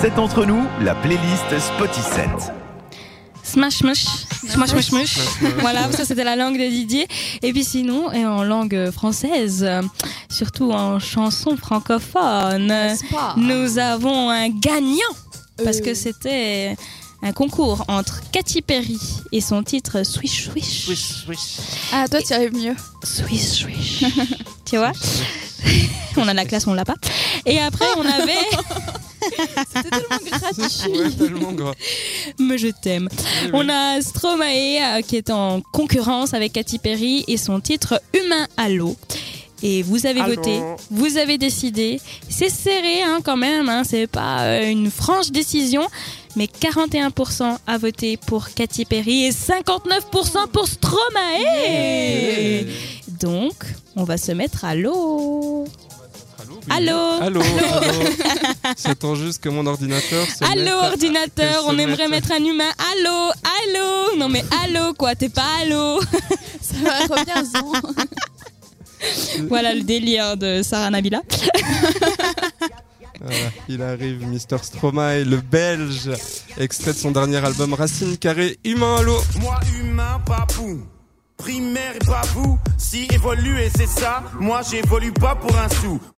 C'est entre nous, la playlist Spotify. Smash smash smash smash smash. Voilà, ça c'était la langue de Didier. Et puis sinon, et en langue française, euh, surtout en chanson francophone, nous avons un gagnant parce Euh. que c'était un concours entre Katy Perry et son titre Swish Swish. Ah, toi, tu arrives mieux. Swish Swish. tu vois? On a la classe, on l'a pas. Et après, on avait. C'était tellement gratuit. Ouais, tellement gras. Mais je t'aime. On a Stromae euh, qui est en concurrence avec Katy Perry et son titre Humain à l'eau. Et vous avez Allô. voté, vous avez décidé. C'est serré hein, quand même, hein, c'est pas euh, une franche décision. Mais 41% a voté pour Katy Perry et 59% pour Stromae. Donc, on va se mettre à l'eau. Allô Allô, allô. J'attends juste que mon ordinateur se mette Allô à- ordinateur, on aimerait mette- mettre un humain. Allô, allô. Non mais allô quoi, t'es pas allô. Ça va, reviens-en. voilà le délire de Sarah Nabila. Voilà, il arrive, Mister Stromae, le belge, extrait de son dernier album Racine Carré, Humain à l'eau. Moi humain, papou. Primaire et pas vous. Si évoluer c'est ça, moi j'évolue pas pour un sou.